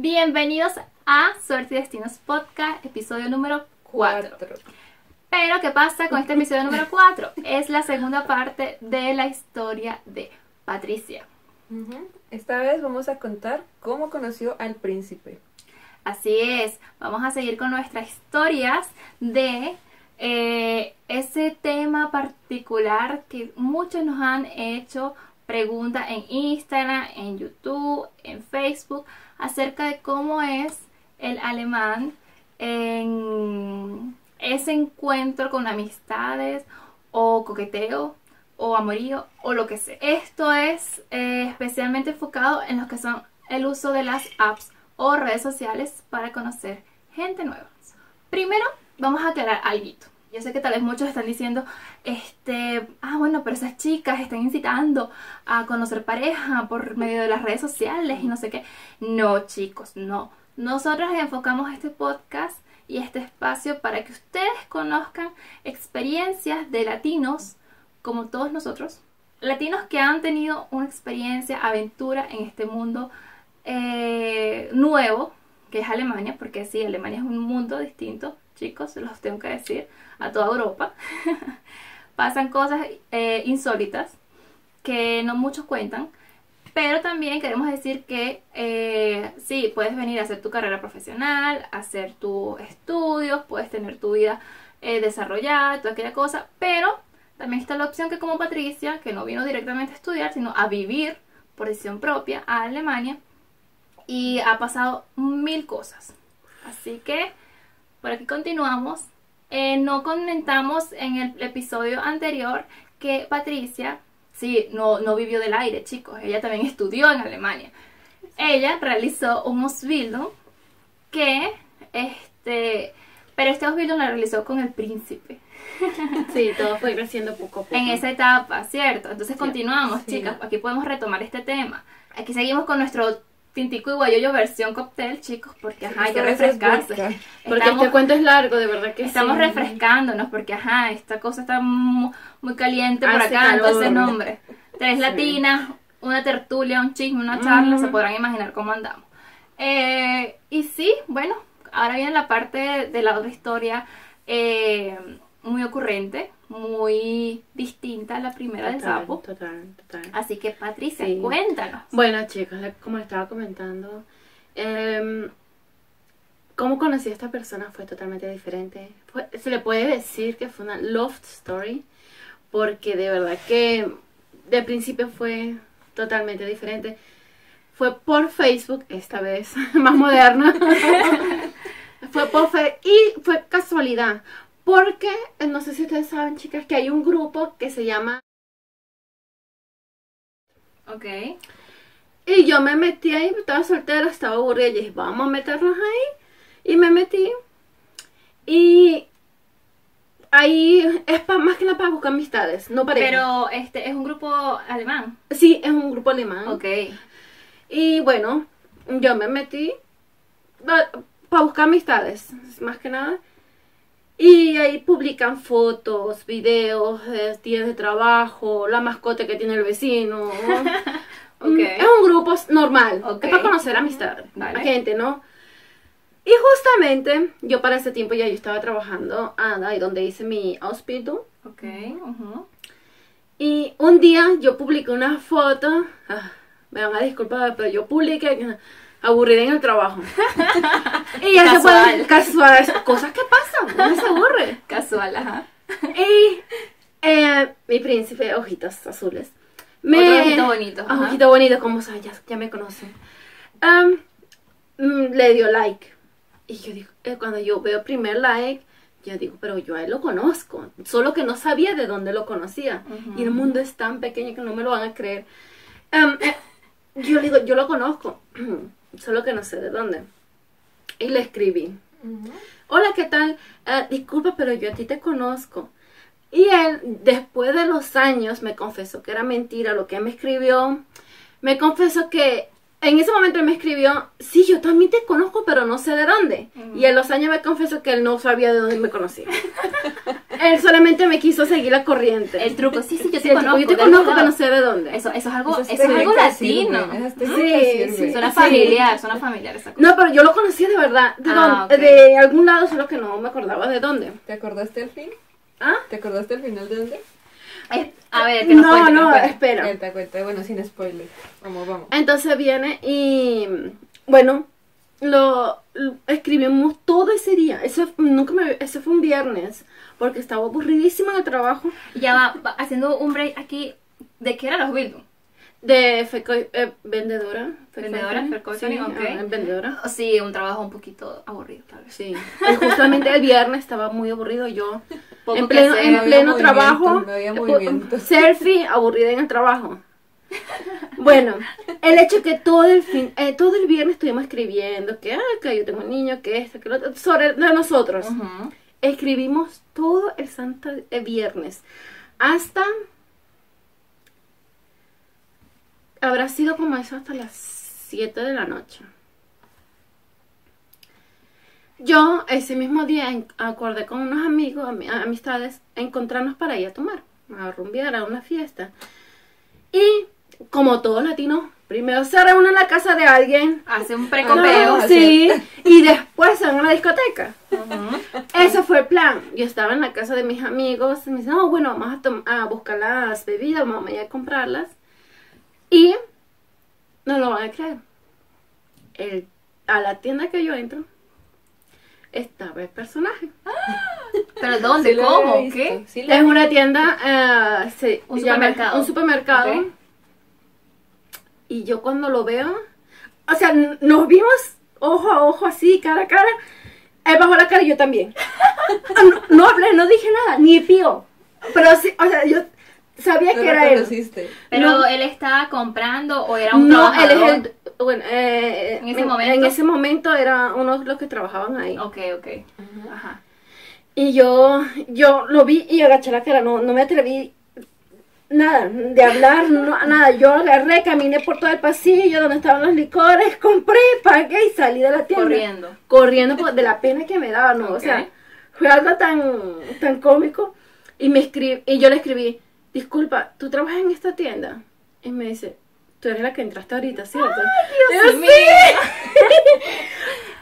Bienvenidos a Suerte y Destinos Podcast, episodio número 4. Pero, ¿qué pasa con este episodio número 4? Es la segunda parte de la historia de Patricia. Esta vez vamos a contar cómo conoció al príncipe. Así es, vamos a seguir con nuestras historias de eh, ese tema particular que muchos nos han hecho preguntas en Instagram, en YouTube, en Facebook, acerca de cómo es el alemán en ese encuentro con amistades o coqueteo o amorío o lo que sea. Esto es eh, especialmente enfocado en los que son el uso de las apps o redes sociales para conocer gente nueva. Primero, vamos a aclarar algo. Yo sé que tal vez muchos están diciendo, este, ah, bueno, pero esas chicas están incitando a conocer pareja por medio de las redes sociales y no sé qué. No, chicos, no. Nosotros enfocamos este podcast y este espacio para que ustedes conozcan experiencias de latinos como todos nosotros. Latinos que han tenido una experiencia, aventura en este mundo eh, nuevo, que es Alemania, porque sí, Alemania es un mundo distinto, chicos, se los tengo que decir, a toda Europa. Pasan cosas eh, insólitas que no muchos cuentan, pero también queremos decir que eh, sí, puedes venir a hacer tu carrera profesional, hacer tus estudios, puedes tener tu vida desarrollada, toda aquella cosa, pero también está la opción que como Patricia, que no vino directamente a estudiar, sino a vivir por decisión propia a Alemania, y ha pasado mil cosas. Así que por aquí continuamos. Eh, no comentamos en el episodio anterior que Patricia, sí, no, no vivió del aire, chicos. Ella también estudió en Alemania. Ella realizó un Ausbildung que, este, pero este Ausbildung la realizó con el príncipe. Sí, todo fue creciendo poco a poco. En esa etapa, ¿cierto? Entonces continuamos, chicas. Aquí podemos retomar este tema. Aquí seguimos con nuestro tintico y guayoyo versión cóctel, chicos, porque ajá, hay que refrescarse. Porque este cuento es largo, de verdad que Estamos refrescándonos, porque ajá, esta cosa está muy, caliente por acá, entonces nombre. Tres latinas, una tertulia, un chisme, una charla, se podrán imaginar cómo andamos. Eh, y sí, bueno, ahora viene la parte de la otra historia eh, muy ocurrente, muy distinta a la primera del sapo. Total, total. Así que Patricia, cuéntanos. Bueno, chicos, como estaba comentando, eh, cómo conocí a esta persona fue totalmente diferente. se le puede decir que fue una love story, porque de verdad que de principio fue totalmente diferente. Fue por Facebook, esta vez, más moderna. fue por Facebook y fue casualidad, porque, eh, no sé si ustedes saben, chicas, que hay un grupo que se llama... Ok. Y yo me metí ahí, estaba soltera, estaba aburrida, y dije, vamos a meternos ahí. Y me metí. Y ahí es más que nada para buscar amistades, no para Pero este es un grupo alemán. Sí, es un grupo alemán. Ok. Y bueno, yo me metí para buscar amistades, más que nada. Y ahí publican fotos, videos, eh, días de trabajo, la mascota que tiene el vecino. Es un grupo normal, es para conocer amistad, la gente, ¿no? Y justamente yo para ese tiempo ya yo estaba trabajando ahí donde hice mi Ausbildung. Ok, Y un día yo publiqué una foto, ah, me van a disculpar, pero yo publiqué aburrida en el trabajo. y ya se puede casual, cosas que pasan, no se aburre. Casual, ajá. Y eh, mi príncipe, ojitos azules. Me, ojito bonito. Ojito bonito, como sabes, ya, me conocen. Mm, le dio like. Y yo digo, eh, cuando yo veo primer like, yo digo, pero yo a él lo conozco. Solo que no sabía de dónde lo conocía. Y el mundo es tan pequeño que no me lo van a creer. Eh, yo le digo, yo lo conozco. solo que no sé de dónde. Y le escribí. Hola, ¿qué tal? Uh, disculpa, pero yo a ti te conozco. Y él, después de los años, me confesó que era mentira lo que me escribió. Me confesó que en ese momento él me escribió, sí, yo también te conozco, pero no sé de dónde. Y en los años me confesó que él no sabía de dónde me conocía. él solamente me quiso seguir la corriente. El truco, sí, sí, yo Sí, te tipo, conozco. yo te conozco, pero no sé de dónde. Eso, eso es algo, Esas eso es algo latino. sirven, esas Sí, sí, sirven. Suena Sí. familiar, suena familiar esa cosa. No, pero yo lo conocía de verdad, de, Ah, dónde- ok. de algún lado, solo que no me acordaba de dónde. ¿Te acordaste al fin? ¿Ah? ¿Te acordaste al final de dónde? A ver, que No, cuente, no, cuente. espera. Te cuenta, bueno, sin spoiler. Vamos, vamos. Entonces viene y bueno, lo, lo- escribimos todo ese día. Eso nunca me, eso fue un viernes porque estaba aburridísima en el trabajo Ya va, va, haciendo un break aquí. ¿De qué eran los Bildung? De feco- eh, vendedora, Vendedora, fecoy- fecoy- sí, vendedora. Un trabajo un poquito aburrido, tal vez. Sí, Y justamente el viernes estaba muy aburrido yo. Poco en pleno, hacer, en pleno trabajo, eh, movimiento. selfie, aburrida en el trabajo. Bueno, el hecho que todo el fin, eh, todo el viernes estuvimos escribiendo que, ah, que yo tengo un niño, que esto, que lo otro, sobre de nosotros. Escribimos todo el santo eh, viernes. Hasta. Habrá sido como eso hasta las 7 de la noche. Yo ese mismo día en- acordé con unos amigos, ami- amistades, encontrarnos para ir a tomar, a rumbear a una fiesta. Y como todos latinos, primero se reúnen en la casa de alguien. Hace un No, precopeo. sí, y después se van a la discoteca. Ujú. Ese fue el plan. Yo estaba en la casa de mis amigos. Y me dicen, no, bueno, vamos a, a buscar las bebidas, vamos a ir a comprarlas. Y no lo van a creer. El- a la tienda que yo entro, estaba el personaje. ¿Pero dónde? Sí ¿Cómo? ¿Qué? sí Es una tienda, se Un llama- supermercado. Un supermercado. Ok. Y yo cuando lo veo, o sea, nos vimos ojo a ojo así, cara a cara. Él bajó la cara y yo también. Ah, no, no hablé, no dije nada, ni pío. Pero sí, o sea, yo sabía No que era él. ¿Pero No. él estaba comprando o era un No, él es el. Bueno, eh, ¿En ese momento? En ese momento era uno de los que trabajaban ahí. Ok, ok. Ajá. Y yo, yo lo vi y agaché la cara, no, no me atreví nada, de hablar, no, nada. Yo agarré, caminé por todo el pasillo donde estaban los licores, compré, pagué y salí de la tienda. Corriendo. Corriendo por- de la pena que me daba, ¿no? O sea, fue algo tan, tan cómico. Y, me escribí, y yo le escribí, disculpa, ¿tú trabajas en esta tienda? Y me dice, tú eres la que entraste ahorita, ¿cierto? Y yo, Dios mío.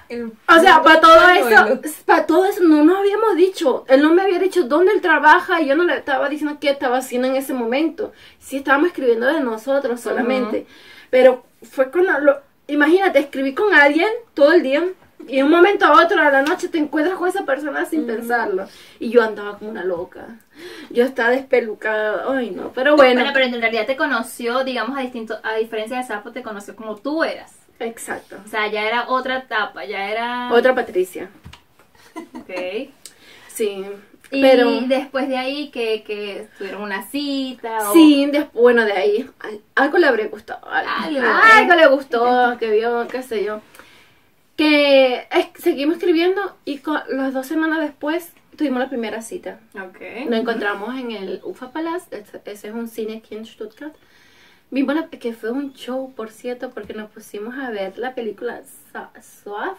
O sea, para todo eso, para todo eso no nos habíamos dicho. Él no me había dicho dónde él trabaja y yo no le estaba diciendo qué estaba haciendo en ese momento. Sí estábamos escribiendo de nosotros solamente. Pero fue cuando lo, imagínate, escribí con alguien todo el día y de un momento a otro a la noche te encuentras con esa persona sin pensarlo. Y yo andaba como una loca. Yo estaba despelucada. Ay, no, pero bueno. Bueno, pero en realidad te conoció, digamos, a distinto, a diferencia de Sapo, te conoció como tú eras. Exacto. O sea, ya era otra etapa, ya era... Otra Patricia. Ok. Sí. Y pero después de ahí que, que tuvieron una cita o... Sí, después, bueno, de ahí, al- algo le habría gustado. al- Algo. Algo, le gustó, que vio, qué sé yo. Que es- seguimos escribiendo y las dos semanas después tuvimos la primera cita. Ok. Nos encontramos en el UFA Palace, ese, ese es un cine aquí en Stuttgart. Vimos la- que fue un show, por cierto, porque nos pusimos a ver la película Saw, Saw,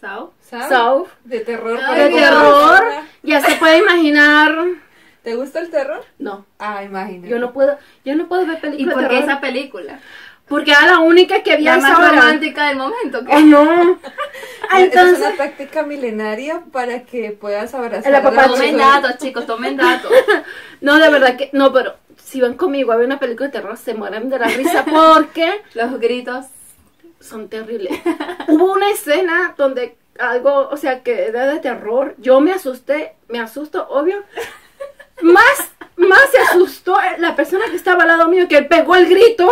Sao. ¿Sabes? Saw, De terror. Ay, de por terror. Ya se puede imaginar. ¿Te gusta el terror? No, Ah, imagínate. yo no puedo, yo no puedo ver ¿Y películas por de qué esa película? Porque era la única que había La más hora. romántica del momento. ¿qué? Oh, no. Ah, Esa es Entonces, una táctica milenaria para que puedas abrazar la apapacho. Tomen datos, chicos, tomen datos. no, de verdad que, no, pero si van conmigo a ver una película de terror, se mueren de la risa porque Los gritos. son terribles. Hubo una escena donde algo, o sea, que era de terror. Yo me asusté, me asusto, obvio. Más, más se asustó la persona que estaba al lado mío, que pegó el grito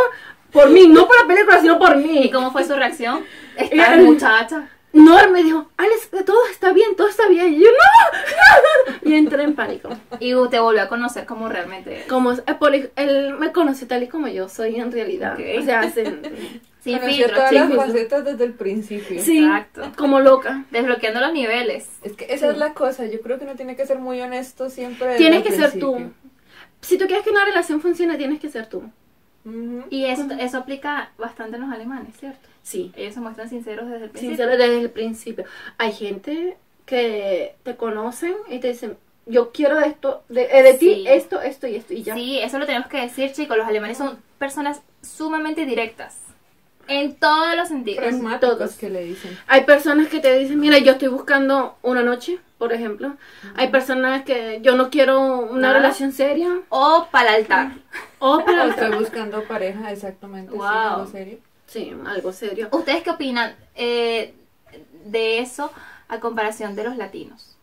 por mí, no por la película, sino por mí. ¿Y cómo fue su reacción? Esta muchacha. No, él me dijo, Alex, todo está bien, todo está bien. Y yo, no, no. Y entré en pánico. Y te volvió a conocer como realmente. Como, eh, por- él me conoce tal y como yo soy en realidad. Ok. O sea, sin- Sin Conoció filtro, todas las facetas desde el principio. sí, Exacto. como loca. Desbloqueando los niveles. Es que esa es la cosa. Yo creo que uno tiene que ser muy honesto siempre. Tienes que ser tú. principio. Si tú quieres que una relación funcione, tienes que ser tú. Y eso, eso aplica bastante en los alemanes, ¿cierto? Sí, Ellos se muestran sinceros desde el principio. sincero desde el principio. Hay gente que te conocen y te dicen, yo quiero esto, de, eh, de ti esto, esto y esto y ya. Sí, eso lo tenemos que decir, chicos. Los alemanes son personas sumamente directas. En todos los sentidos. Pragmáticos todos. que le dicen. Hay personas que te dicen, mira, yo estoy buscando una noche, por ejemplo. Hay personas que yo no quiero una Nada. relación seria. O para el altar. O para O estoy buscando pareja, exactamente. sí, Wow. algo serio. Sí, algo serio. ¿Ustedes qué opinan eh, de eso a comparación de los latinos?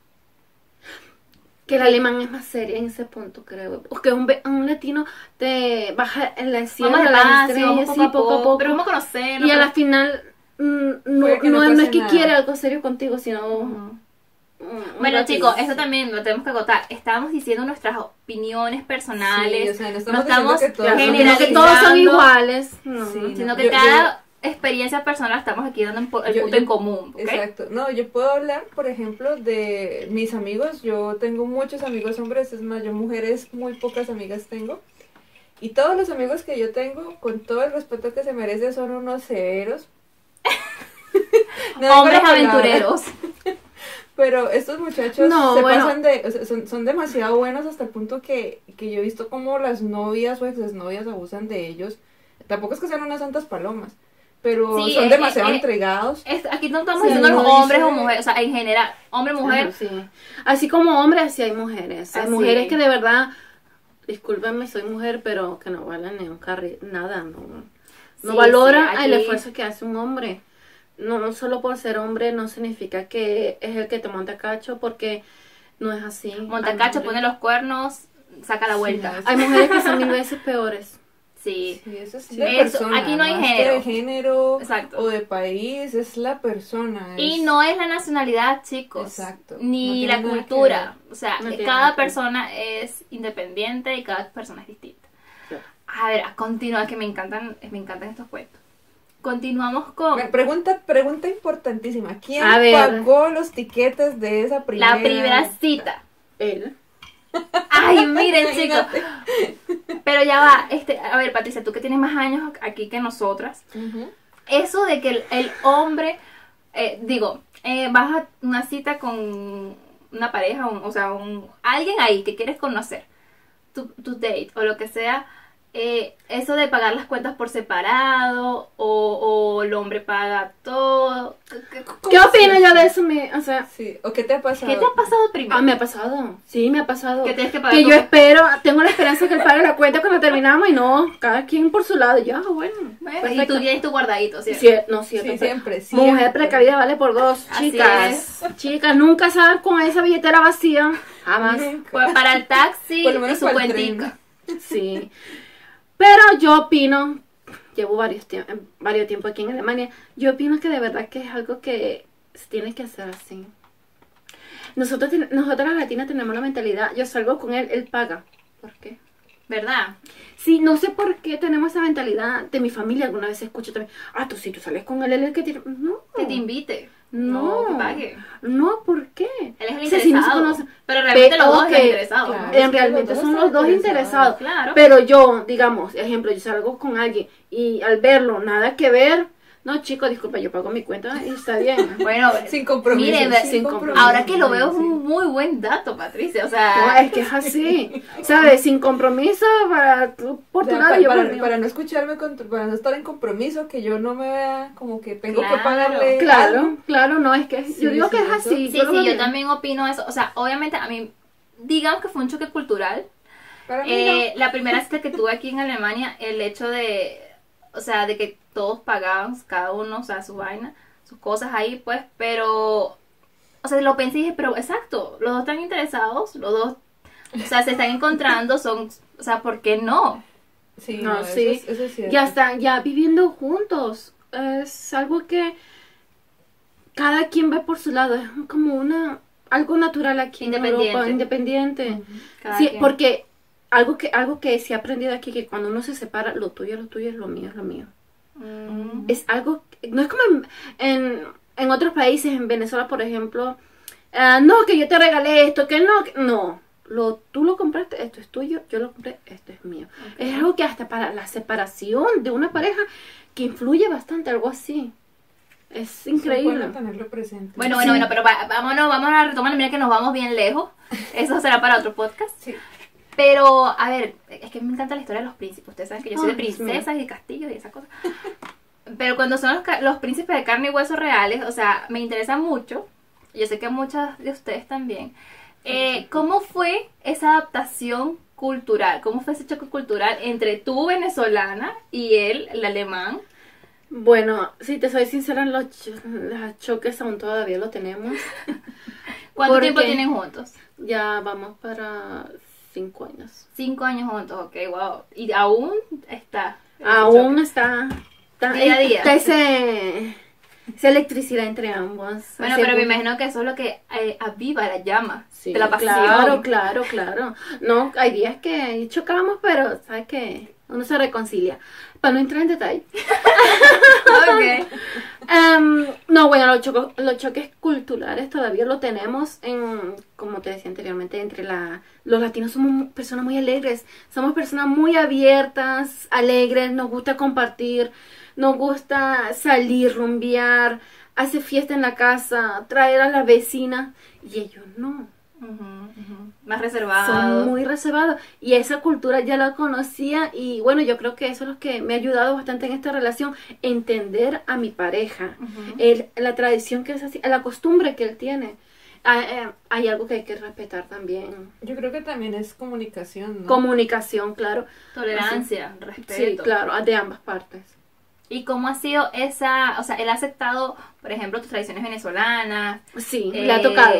Que el alemán es más serio en ese punto, creo. Porque un, un latino te baja en la cielo, Vamos poco, sí, a poco, Pero vamos a conocernos. Y a la final mm, no, no, no no es que nada. quiere algo serio contigo, sino... Un Bueno, ratito. chicos, esto también lo tenemos que agotar. Estábamos diciendo nuestras opiniones personales. Sí, o sea, no no estamos estamos diciendo que todos son no que generalizando, todos son iguales. No. Sí, sino no. que Yo- cada experiencia personal estamos aquí dando el Yo- punto yo- en común. Exacto. No, yo puedo hablar, por ejemplo, de mis amigos. Yo tengo muchos amigos hombres, es más, yo mujeres muy pocas amigas tengo. Y todos los amigos que yo tengo, con todo el respeto que se merece, son unos severos. No Hombres aventureros. Pero estos muchachos No, se bueno. pasan de, o sea, son, son demasiado buenos hasta el punto que, que yo he visto como las novias o exnovias abusan de ellos. Tampoco es que sean unas santas palomas, pero Sí, son es- demasiado es- entregados. Es- aquí no estamos Sí, diciendo los hombres dice- o mujeres, o sea, en general, hombre, mujer. Ajá, sí. Así como hombres, así hay mujeres. Hay Así. mujeres que de verdad, discúlpenme, soy mujer, pero que no valen ni un carri nada, no, no Sí, valoran sí, el esfuerzo que hace un hombre. No, no solo por ser hombre no significa que es el que te monta cacho, porque no es así. Montacacho Hay pone los cuernos, saca la vuelta. Hay mujeres que son mil veces peores. Sí. Sí, eso es eso, persona, aquí no hay más que género. de género Exacto. o de país, es la persona. Y no es la nacionalidad, chicos. Exacto. Ni No la cultura. O sea, No tiene cada que persona es independiente y cada persona es distinta. Sí. A ver, a continuar, que me encantan, me encantan estos cuentos. Continuamos con Pregunta, pregunta importantísima. ¿Quién pagó los tiquetes de esa primera? la primera cita. Él. Ay, miren, chicos. Pero ya va, este, a ver, Patricia, tú que tienes más años aquí que nosotras, eso de que el, el hombre, eh, digo, eh, vas a una cita con una pareja, un- o sea, un, alguien ahí que quieres conocer, tu, tu date o lo que sea, eh, eso de pagar las cuentas por separado o, o el hombre paga todo. ¿Qué, ¿Qué opino yo de eso? Mi, o sea, Sí. ¿O qué te ha pasado? qué te ha pasado primero? ah, me ha pasado. Sí, me ha pasado. Que tienes que pagar Que yo espero, tengo la esperanza que él pague la cuenta cuando terminamos y no, cada quien por su lado. Ya, bueno. Bueno, y tú tienes tu guardadito, ¿cierto? Sí, no, sí, Sí, siempre, siempre. Mujer precavida vale por dos, Así chicas. Chicas, nunca saben con esa billetera vacía. Jamás. Nunca. Pues para el taxi Por lo menos y su cuentica. Sí. Pero yo opino, llevo varios tiemp- varios tiempo aquí en Alemania, yo opino que de verdad que es algo que se tiene que hacer así. Nosotros, nosotras las latinas tenemos la mentalidad, yo salgo con él, él paga. ¿Por qué? ¿Verdad? Sí, no sé por qué tenemos esa mentalidad de mi familia. Alguna vez escucho también, ah, tú si tú sales con él, él es el que tiene... No, Que te invite. No, que pague. No, ¿por qué? Él es el O sea, si no se interesado. conocen- pero realmente los dos ok, están interesados. claro. ¿no? En que realmente son los dos interesados. interesados. Claro. Pero yo, digamos, ejemplo, yo salgo con alguien y al verlo, nada que ver. No, chico, disculpa, yo pago mi cuenta y está bien. Bueno, Sin compromiso. Miren, sin compromiso. ahora que lo veo es un muy buen dato, Patricia. O No, sea, es que es así. ¿Sabes? Sin compromiso para tu, por tu lado pa- y yo para, mí. para no escucharme, con- para no estar en compromiso, que yo no me vea como que tengo Claro. que pagarle. Claro, algo. claro, no, es que Sí, yo digo sí, que es así. sí, sí, yo bien. también opino eso. O sea, obviamente a mí, digamos que fue un choque cultural. Para mí Eh, la primera cita que tuve aquí en Alemania, el hecho de, o sea, de que todos pagaban, cada uno, o sea, su vaina, sus cosas ahí, pues, pero, o sea, lo pensé y dije, pero exacto, los dos están interesados, los dos, o sea, se están encontrando, son, o sea, ¿por qué no? no. Sí, No, no, eso sí. es- eso es cierto. Ya están, ya viviendo juntos. Es algo que cada quien ve por su lado. Es como una algo natural aquí en Independiente. Europa, independiente. Cada Sí, quien. porque algo que algo que se ha aprendido aquí que cuando uno se separa, lo tuyo es lo tuyo, es lo mío es lo mío. Mm, Es algo no es como en, en, en otros países, en Venezuela, por ejemplo, ah, no que yo te regalé esto, que no, que- no. lo, tú lo compraste, esto es tuyo, yo lo compré, esto es mío. Es algo que hasta para la separación de una pareja que influye bastante, algo así. Es increíble. Es bueno tenerlo presente. Bueno, bueno, Sí. bueno, pero va- vámonos, vamos a retomar, mira que nos vamos bien lejos. Eso será para otro podcast. Sí. Pero, a ver, es que me encanta la historia de los príncipes. Ustedes saben que yo soy de princesas y de castillos y esas cosas. Pero cuando son los, príncipes de carne y hueso reales, o sea, me interesa mucho. Yo sé que muchas de ustedes también. Eh, ¿Cómo fue esa adaptación cultural? ¿Cómo fue ese choque cultural entre tú, venezolana, y él, el alemán? Bueno, si te soy sincera, los, cho- los choques aún todavía lo tenemos. ¿Cuánto ¿Por tiempo tienen juntos? Ya vamos para cinco años. Cinco años juntos, ok, wow. Y aún está. Aún está, está, Día a día. está ese, esa electricidad entre ambos. Bueno, pero me imagino que eso es lo que eh, aviva la llama Sí, de la pasión. Claro, claro, claro. No, hay días que chocamos, pero sabes que uno se reconcilia. Para no entrar en detalle. Ok. Em, no, bueno, los, los choques culturales todavía lo tenemos en, como te decía anteriormente, entre la, los latinos somos personas muy alegres, somos personas muy abiertas, alegres, nos gusta compartir, nos gusta salir, rumbear, hacer fiesta en la casa, traer a la vecina, y ellos no. Más reservado. Son muy reservados y esa cultura ya la conocía y bueno, yo creo que eso es lo que me ha ayudado bastante en esta relación, entender a mi pareja, el- la tradición que es así, la costumbre que él tiene. Ah, eh, hay algo que hay que respetar también. Yo creo que también es comunicación, ¿no? Comunicación, claro. Tolerancia, Sí, respeto. claro, de ambas partes. ¿Y cómo ha sido esa, o sea, él ha aceptado, por ejemplo, tus tradiciones venezolanas? Sí, eh, le ha tocado.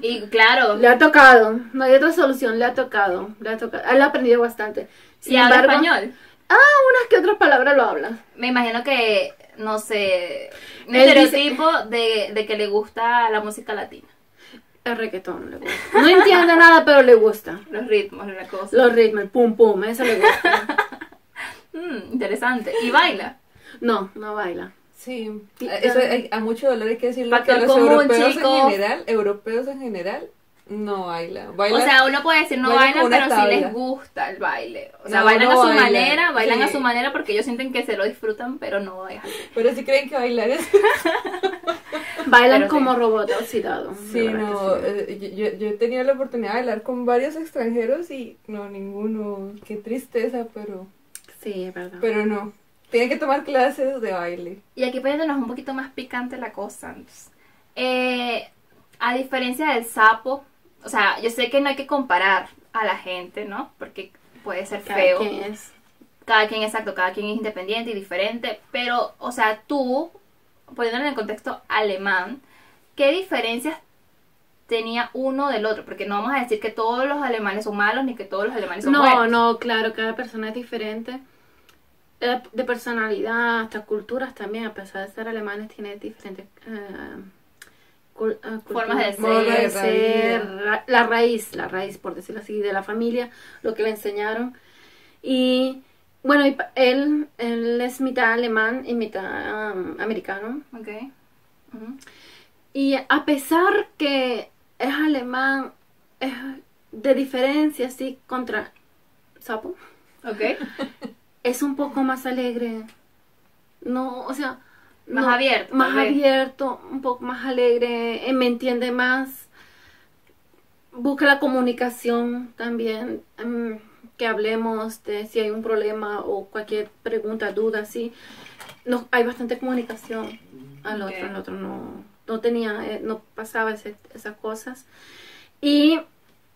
Y claro, Le ha tocado. No hay otra solución, le ha tocado. Le ha tocado. Él ha aprendido bastante. Sin y habla embargo, español. Ah, unas que otras palabras lo habla. Me imagino que, no sé, un Él dice- estereotipo de, de que le gusta la música latina. El reggaetón le gusta. No entiende nada, pero le gusta. Los ritmos, la cosa. Los ritmos, el pum pum, eso le gusta. Mm, interesante. ¿Y baila? No, no baila. Sí, Sí, a- eso hay- a mucho dolor hay que decirlo Factor que los común, europeos chicos. en general, europeos en general, no bailan. O Bailan sea, uno puede decir no bailan bailan, pero sí tabla. les gusta el baile. O sea, No, bailan no a su bailan, manera, bailan a sí. su manera porque ellos sienten que se lo disfrutan, pero no así. pero si creen que bailar es... Bailan Pero sí. como robot oxidado. Sí, no, sí. eh, yo, yo- yo he tenido la oportunidad de bailar con varios extranjeros y no, ninguno, qué tristeza, pero, Sí, es verdad. pero no. Tienen que tomar clases de baile. Y aquí poniéndonos un poquito más picante la cosa. entonces, eh, a diferencia del sapo, o sea, yo sé que no hay que comparar a la gente, ¿no? Porque puede ser Cada feo. quien es. cada quien exacto, cada quien es independiente y diferente, pero, o sea, tú, poniéndolo en el contexto alemán, ¿qué diferencias tenía uno del otro? Porque no vamos a decir que todos los alemanes son malos ni que todos los alemanes son No, buenos. no, claro, cada persona es diferente. De personalidad, hasta culturas también, a pesar de ser alemanes, tiene diferentes eh, cul- eh, Formas de ser. formas de Raíz. ser, ra- la raíz, la raíz, por decirlo así, de la familia, lo que le enseñaron. Y bueno, y él, él es mitad alemán y mitad um, americano. Ok. Y a pesar que es alemán, es de diferencia, así, contra Sapo, Ok. es un poco más alegre. No, o sea... Más no, abierto, Más abierto, un poco más alegre, eh, me entiende más. Busca la comunicación también, em, que hablemos de si hay un problema o cualquier pregunta, duda, así. No, hay bastante comunicación al otro, el otro no, no tenía, eh, no pasaba ese- esas cosas. Y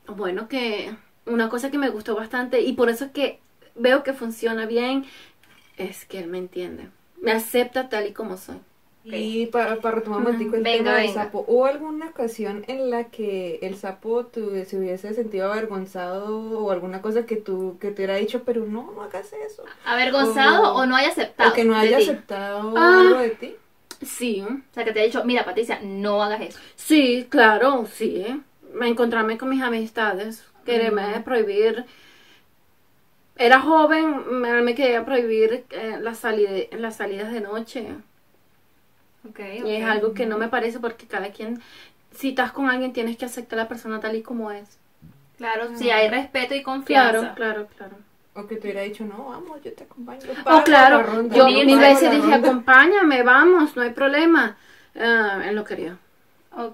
bueno, que una cosa que me gustó bastante y por eso es que veo que funciona bien es que él me entiende. Me acepta tal y como soy. Y para, para retomar un momentico el Venga, tema del venga. sapo, ¿hubo alguna ocasión en la que el sapo tu- se hubiese sentido avergonzado o alguna cosa que tú que te hubiera dicho, pero no, no hagas eso? ¿Avergonzado O- o no haya aceptado? O que no haya aceptado Ah. algo de ti. Sí, O sea, que te ha dicho, mira, Patricia, no hagas eso. sí, claro, sí. Me encontrarme con mis amistades, quererme prohibir. Era joven, me, me quería prohibir eh, las, salide- las salidas de noche. Ok, Y es algo que no me parece porque cada quien, si estás con alguien, tienes que aceptar a la persona tal y como es. Claro, si hay respeto y confianza. Claro, claro, claro. O que te hubiera dicho, no, vamos, yo te acompaño. Oh, claro, ronda, yo mil veces dije, ronda". acompáñame, vamos, no hay problema. Ah, él no quería.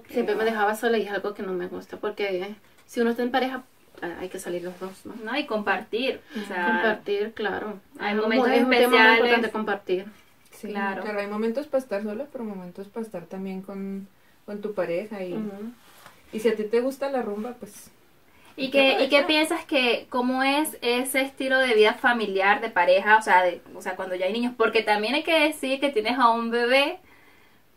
Siempre me dejaba sola y es algo que no me gusta porque si uno está en pareja hay que salir los dos, ¿no? No, y compartir. O sea, Compartir, claro. hay momentos es un tema muy especiales. importante compartir. Sí, Claro. claro. hay momentos para estar sola, pero momentos para estar también con, con tu pareja. Y, y si a ti te gusta la rumba, pues ¿Y qué, ¿Y qué piensas que, cómo es ese estilo de vida familiar, de pareja, o sea, de, o sea, cuando ya hay niños? Porque también hay que decir que tienes a un bebé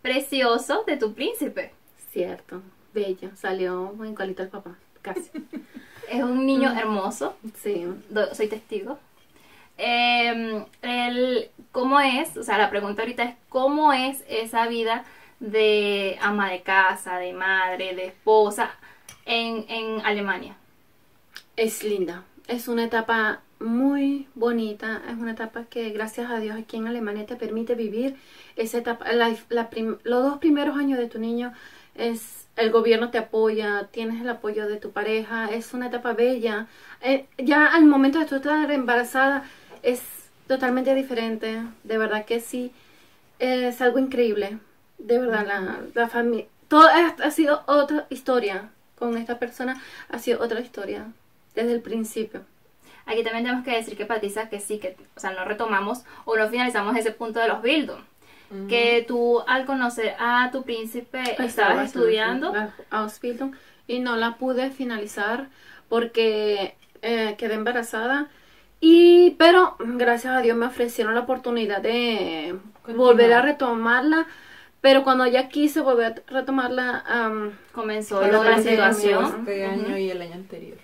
precioso de tu príncipe. Cierto, bello, salió igualito al papá, casi. Es un niño hermoso, Sí. soy testigo. Eh, el, ¿Cómo es? O sea, la pregunta ahorita es, ¿cómo es esa vida de ama de casa, de madre, de esposa en, en Alemania? Es linda, es una etapa muy bonita, es una etapa que gracias a Dios aquí en Alemania te permite vivir esa etapa, la- la prim- los dos primeros años de tu niño es el gobierno te apoya, tienes el apoyo de tu pareja, es una etapa bella. Eh, ya al momento de tú estar embarazada es totalmente diferente, de verdad que sí, es algo increíble, de verdad la, la familia, todo ha, sido otra historia con esta persona, ha sido otra historia desde el principio. Aquí también tenemos que decir que Patricia, que sí, que, o sea, no retomamos o no finalizamos ese punto de los Que tú al conocer a tu príncipe estabas estudiando. la Ausbildung y no la pude finalizar porque eh, quedé embarazada. Y, pero gracias a Dios me ofrecieron la oportunidad de Continuar. volver a retomarla. Pero cuando ya quise volver a retomarla, am, Comenzó Pero lo de la situación. este año y el año anterior.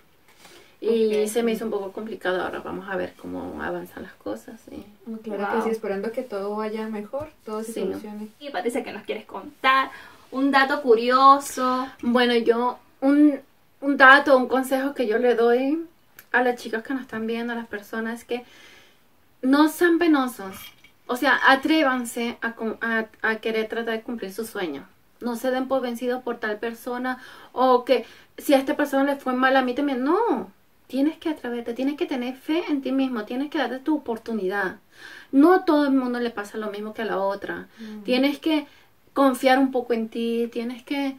Y se me hizo un poco complicado. Ahora vamos a ver cómo avanzan las cosas. y- No, Claro Wow. que sí, esperando que todo vaya mejor, todo se Sí. solucione. Y Patricia, ¿qué nos quieres contar? Un dato curioso. Bueno, yo, un, un dato, un consejo que yo le doy a las chicas que nos están viendo, a las personas, es que no sean penosos. O sea, atrévanse a, a, a querer tratar de cumplir su sueño. No se den por vencidos por tal persona o que si a esta persona le fue mal a mí también. No, tienes que atreverte, tienes que tener fe en ti mismo, tienes que darte tu oportunidad. No a todo el mundo le pasa lo mismo que a la otra. Tienes que confiar un poco en ti, tienes que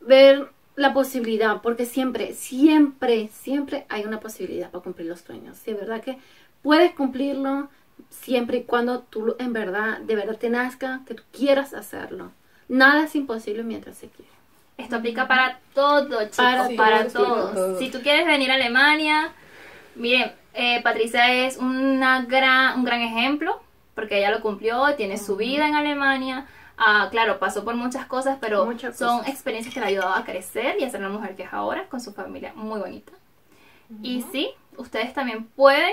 ver la posibilidad, porque siempre, siempre, siempre hay una posibilidad para cumplir los sueños. Sí, es verdad que puedes cumplirlo siempre y cuando tú en verdad, de verdad te nazca, que tú quieras hacerlo. Nada es imposible mientras se quiere. Esto aplica para todo, chicos, Para para, todos. Si tú quieres venir a Alemania, miren, eh, Patricia es una gran, un gran ejemplo, porque ella lo cumplió, tiene su vida en Alemania. Ah, claro, pasó por muchas cosas, pero Muchas son cosas. experiencias que le han ayudado a crecer y a ser la mujer que es ahora, con su familia muy bonita. Y sí, ustedes también pueden.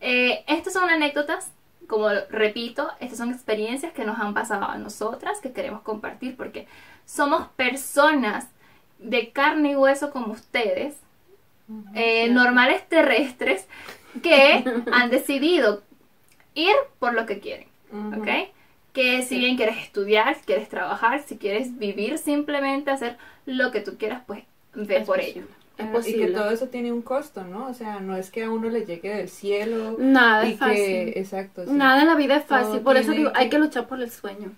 Eh, estas son anécdotas, como repito, estas son experiencias que nos han pasado a nosotras, que queremos compartir, porque somos personas de carne y hueso como ustedes, eh, normales terrestres, que han decidido ir por lo que quieren. ¿ok? Que si bien quieres estudiar, si quieres trabajar, si quieres vivir, simplemente hacer lo que tú quieras, pues ve por ello. Es Ah, posible. Y que todo eso tiene un costo, ¿no? O sea, no es que a uno le llegue del cielo. Nada y es fácil. que, exacto. sí. Nada en la vida es Todo fácil. Por eso digo, que- hay que luchar por el sueño.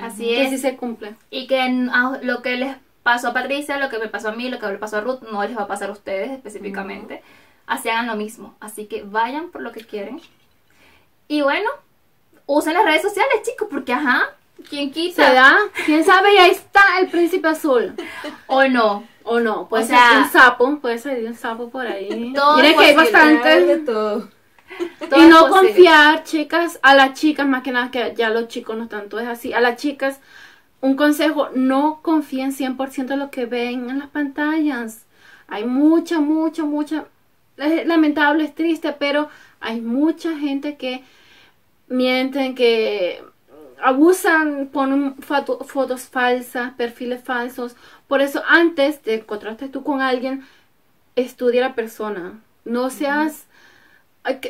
Así Que es. sí se cumple. Y que n- a- lo que les pasó a Patricia, lo que me pasó a mí, lo que le pasó a Ruth, no les va a pasar a ustedes específicamente. Así hagan lo mismo. Así que vayan por lo que quieren. Y bueno, usen las redes sociales, chicos, porque ajá, ¿quién ¿Se quita? da? ¿Quién sabe? Y ahí está el príncipe azul. O no. O no, puede O ser sea- un sapo, puede salir un sapo por ahí. Todo que hay Hay de bastantes. todo. Todo Y no posible. confiar, chicas, a las chicas, más que nada que ya los chicos no tanto es así. A las chicas, un consejo, no confíen 100% en lo que ven en las pantallas. Hay mucha, mucha, mucha, es lamentable, es triste, pero hay mucha gente que mienten, que abusan, ponen foto- fotos falsas, perfiles falsos. Por eso, antes de encontrarte tú con alguien, estudia a la persona. No seas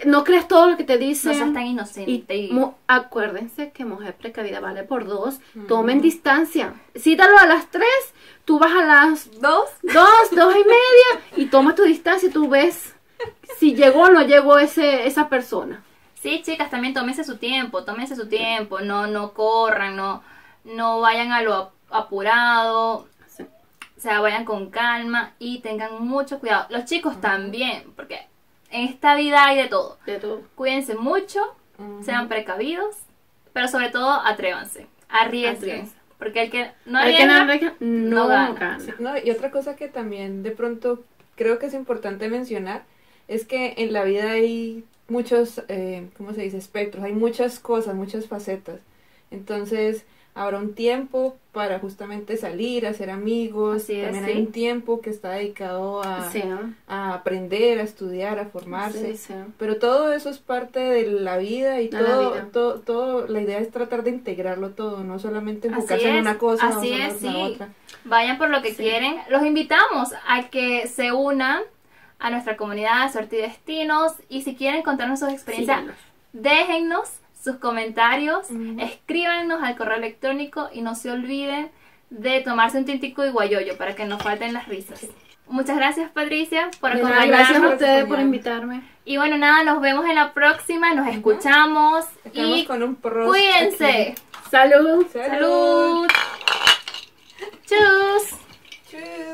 No crees todo lo que te No dicen. seas tan inocente. y- acuérdense que mujer precavida vale por dos. Tomen distancia. Cítalo a las tres, tú vas a las ¿Dos? dos, dos y media y toma tu distancia y tú ves si llegó o no llegó ese, esa persona. Sí, chicas, también tómense su tiempo, tómense su tiempo, no, no corran, no, no vayan a lo ap- apurado, sea, vayan con calma y tengan mucho cuidado. Los chicos también, porque en esta vida hay de todo. De todo. Cuídense mucho, sean precavidos, pero sobre todo atrévanse, arriesguen, Atrévanse. porque el que no Hay que arriesga, no, arriesga, no no gana. gana. No, y otra cosa que también de pronto creo que es importante mencionar es que en la vida hay muchos, eh, ¿cómo se dice? Espectros, hay muchas cosas, muchas facetas. Entonces, habrá un tiempo para justamente salir, hacer amigos. Así es, También sí. hay un tiempo que está dedicado a, Sí, a aprender, a estudiar, a formarse. sí. Pero todo eso es parte de la vida y De la todo, vida. todo, todo, la idea es tratar de integrarlo todo, no solamente enfocarse en una cosa así o es, en sí. otra. Vayan por lo que quieren. Los invitamos a que se unan a nuestra comunidad de Suerte y Destinos y si quieren contarnos sus experiencias, déjennos sus comentarios, escríbanos al correo electrónico y no se olviden de tomarse un tintico y guayoyo para que no falten las risas. Muchas gracias Patricia por acompañarnos. Gracias a ustedes por invitarme. Y bueno, nada, nos vemos en la próxima, nos escuchamos y cuídense. Aquí. Salud. Salud. Salud. Chus. Chus.